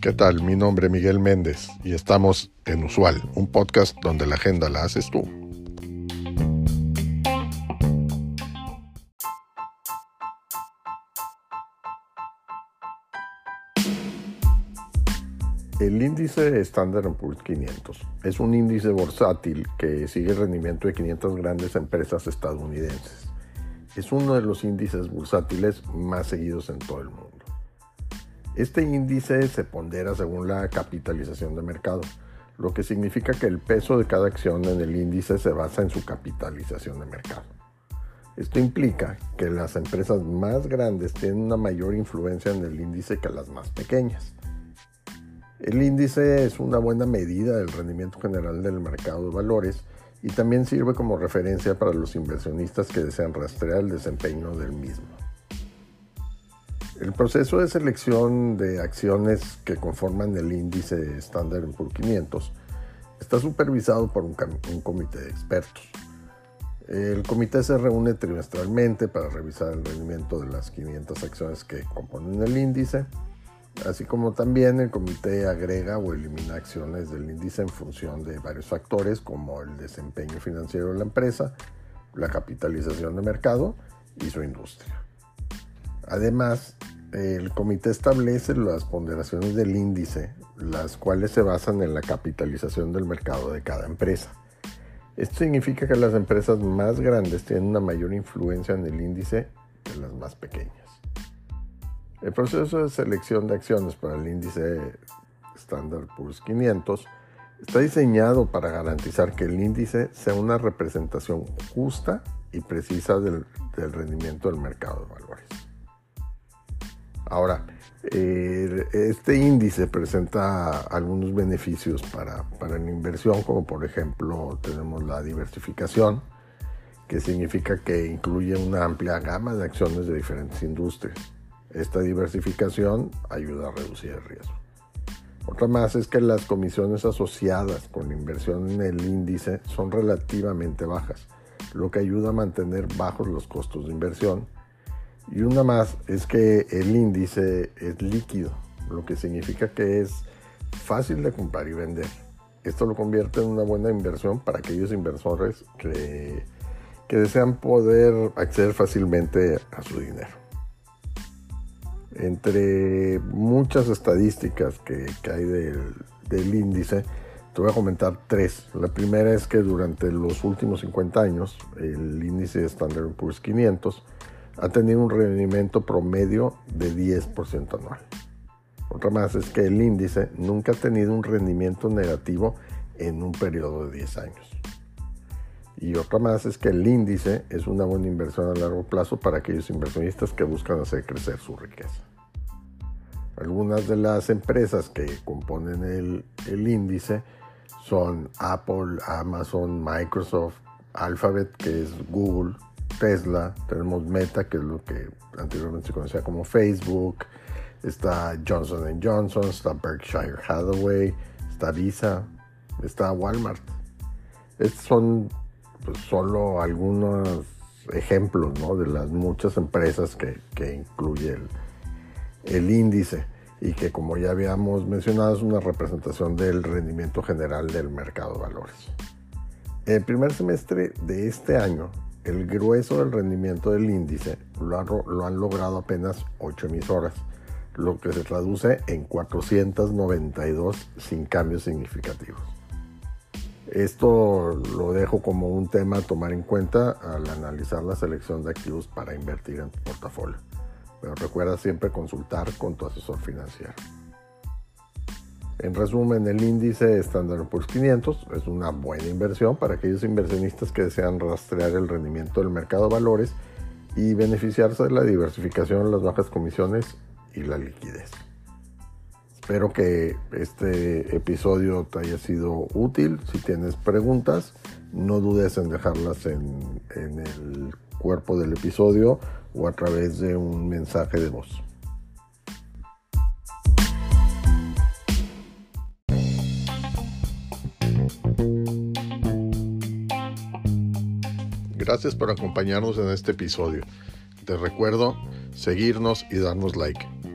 ¿Qué tal? Mi nombre es Miguel Méndez y estamos en Usual, un podcast donde la agenda la haces tú. El índice Standard Poor's 500 es un índice bursátil que sigue el rendimiento de 500 grandes empresas estadounidenses. Es uno de los índices bursátiles más seguidos en todo el mundo. Este índice se pondera según la capitalización de mercado, lo que significa que el peso de cada acción en el índice se basa en su capitalización de mercado. Esto implica que las empresas más grandes tienen una mayor influencia en el índice que las más pequeñas. El índice es una buena medida del rendimiento general del mercado de valores y también sirve como referencia para los inversionistas que desean rastrear el desempeño del mismo. El proceso de selección de acciones que conforman el índice Standard Poor's 500 está supervisado por un, un, comité de expertos. El comité se reúne trimestralmente para revisar el rendimiento de las 500 acciones que componen el índice Así como también el comité agrega o elimina acciones del índice en función de varios factores como el desempeño financiero de la empresa, la capitalización de mercado y su industria. Además, el comité establece las ponderaciones del índice, las cuales se basan en la capitalización del mercado de cada empresa. Esto significa que las empresas más grandes tienen una mayor influencia en el índice que las más pequeñas. El proceso de selección de acciones para el índice Standard Poor's 500 está diseñado para garantizar que el índice sea una representación justa y precisa del, rendimiento del mercado de valores. Ahora, este índice presenta algunos beneficios para, para la inversión, como por ejemplo tenemos la diversificación, que significa que incluye una amplia gama de acciones de diferentes industrias esta diversificación ayuda a reducir el riesgo. Otra más es que las comisiones asociadas con la inversión en el índice son relativamente bajas, lo que ayuda a mantener bajos los costos de inversión. Y una más es que el índice es líquido, lo que significa que es fácil de comprar y vender. Esto lo convierte en una buena inversión para aquellos inversores que, desean poder acceder fácilmente a su dinero. Entre muchas estadísticas que, hay del, índice, te voy a comentar tres. La primera es que durante los últimos 50 años, el índice Standard Poor's 500 ha tenido un rendimiento promedio de 10% anual. Otra más es que el índice nunca ha tenido un rendimiento negativo en un periodo de 10 años. Y otra más es que el índice es una buena inversión a largo plazo para aquellos inversionistas que buscan hacer crecer su riqueza. Algunas de las empresas que componen el, el índice son Apple, Amazon, Microsoft, Alphabet, que es Google, Tesla, tenemos Meta, que es lo que anteriormente se conocía como Facebook, está Johnson Johnson, está Berkshire Hathaway, está Visa, está Walmart. Estos son pues, solo algunos ejemplos de las muchas empresas que, que incluye el, el índice y que como ya habíamos mencionado es una representación del rendimiento general del mercado de valores. En el primer semestre de este año, el grueso del rendimiento del índice lo, lo han logrado apenas 8 emisoras, lo que se traduce en 492 sin cambios significativos. Esto lo dejo como un tema a tomar en cuenta al analizar la selección de activos para invertir en tu portafolio. Pero recuerda siempre consultar con tu asesor financiero. En resumen, el índice Standard Poor's 500 es una buena inversión para aquellos inversionistas que desean rastrear el rendimiento del mercado de valores y beneficiarse de la diversificación, las bajas comisiones y la liquidez. Espero que este episodio te haya sido útil. Si tienes preguntas, no dudes en dejarlas en, el cuerpo del episodio o a través de un mensaje de voz. Gracias por acompañarnos en este episodio. Te recuerdo seguirnos y darnos like.